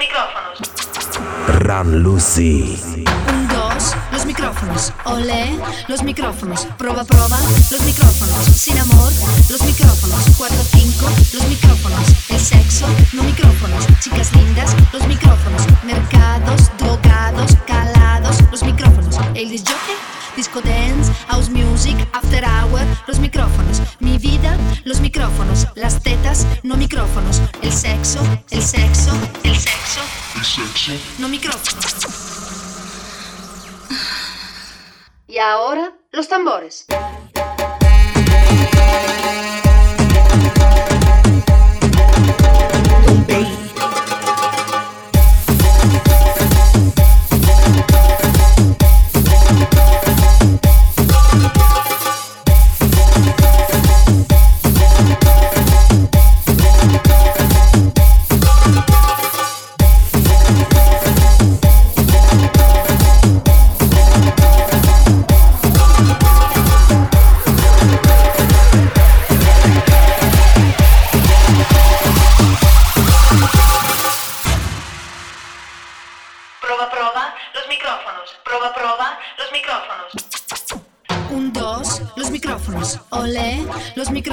micrófonos. Run Lucy. Un, dos, los micrófonos. Olé, los micrófonos. Proba, proba, los micrófonos. Sin amor, los micrófonos. Cuatro, cinco, los micrófonos. El sexo, no micrófonos. Chicas lindas, los micrófonos. Mercados, drogados, calados, los micrófonos. El disjockey disco dance, house music, after hour, los micrófonos, micrófonos, las tetas, no micrófonos, el sexo, el sexo, el sexo, el sexo, no micrófonos. Y ahora, los tambores.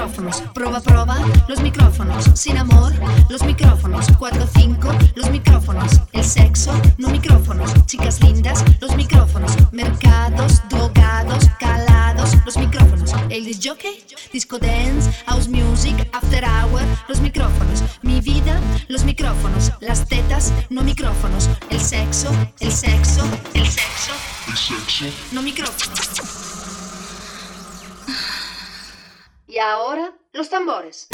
Micrófonos. Proba, proba, los micrófonos. Sin amor, los micrófonos. 4, 5, los micrófonos. El sexo, no micrófonos. Chicas lindas, los micrófonos. Mercados, drogados, calados, los micrófonos. El disjockey, disco dance, house music, after hour, los micrófonos. Mi vida, los micrófonos. Las tetas, no micrófonos. El sexo, el sexo, el sexo. El sexo. No micrófonos. Y ahora, los tambores.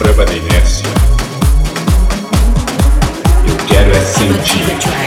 prova da inércia. Eu quero é sentir.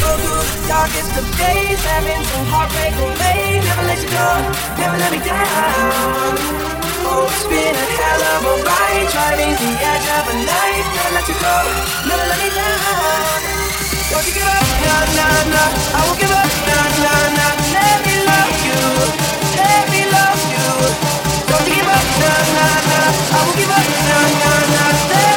go through darkest of days, having some heartbreak will. Never let you go, never let me down. Oh, it's been a hell of a ride, driving the edge of a knife. Never let you go, never let me down. Don't you give up, nah, nah, nah. I won't give up, nah, nah, nah. Let me love you, let me love you. Don't you give up, nah, nah, nah. I won't give up, nah, nah, nah.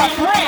Rock, rock.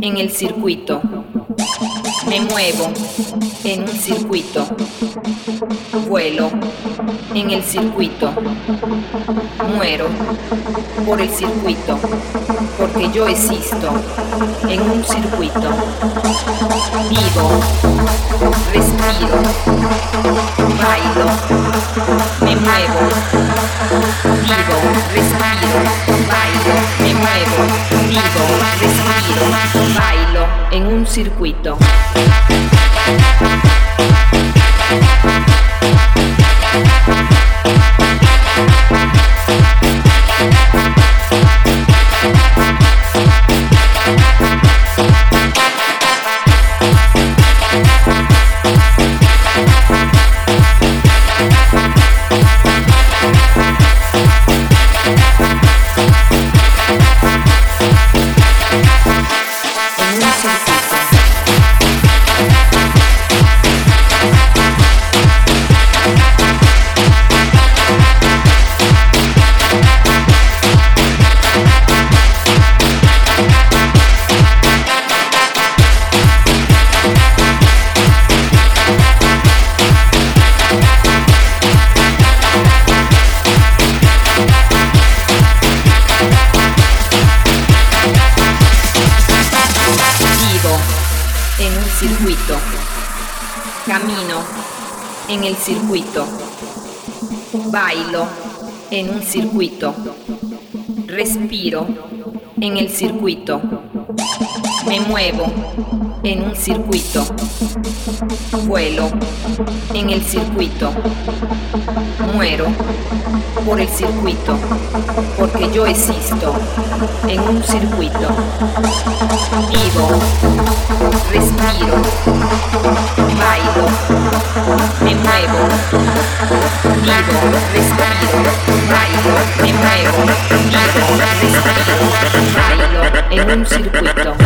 En el circuito. Me muevo en un circuito. Vuelo en el circuito. Muero por el circuito, porque yo existo en un circuito. Vivo, respiro, bailo, me muevo. Vivo, respiro, bailo, me muevo. Vivo, respiro, bailo en un circuito. En el circuito. Me muevo en un circuito. Vuelo en el circuito. Muero por el circuito, porque yo existo en un circuito. Vivo, respiro, bailo, me muevo. Vivo, respiro, bailo, me muevo. Vivo, respiro, bailo en un circuito.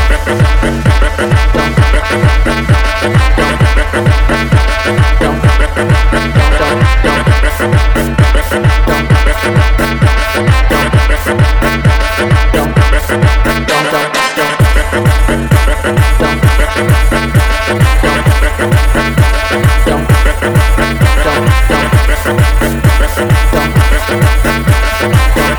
En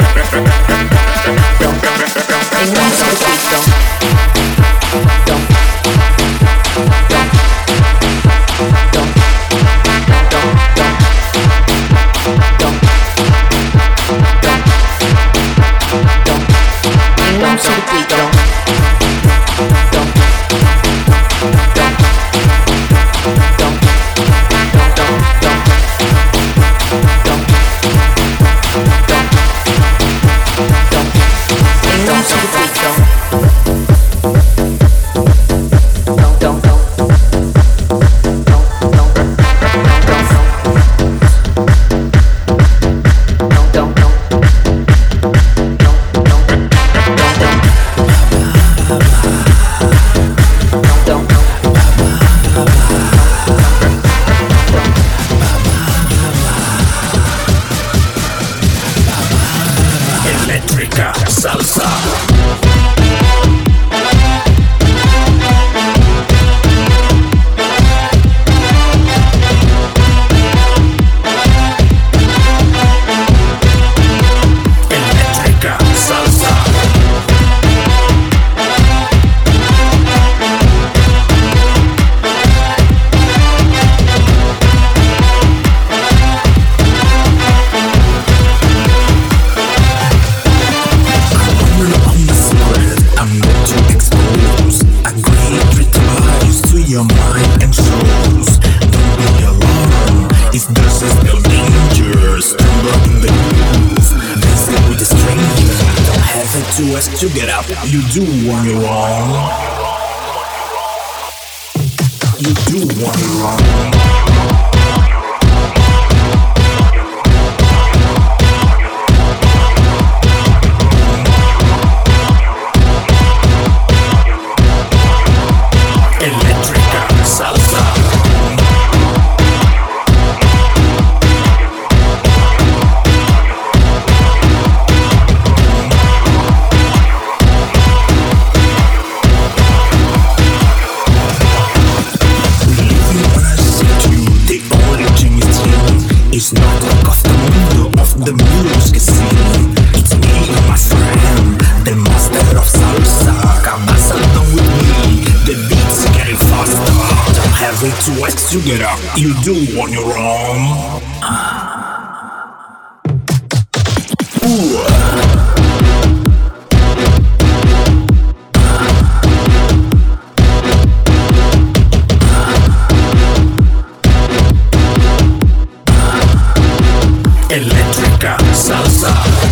Eléctrica salsa.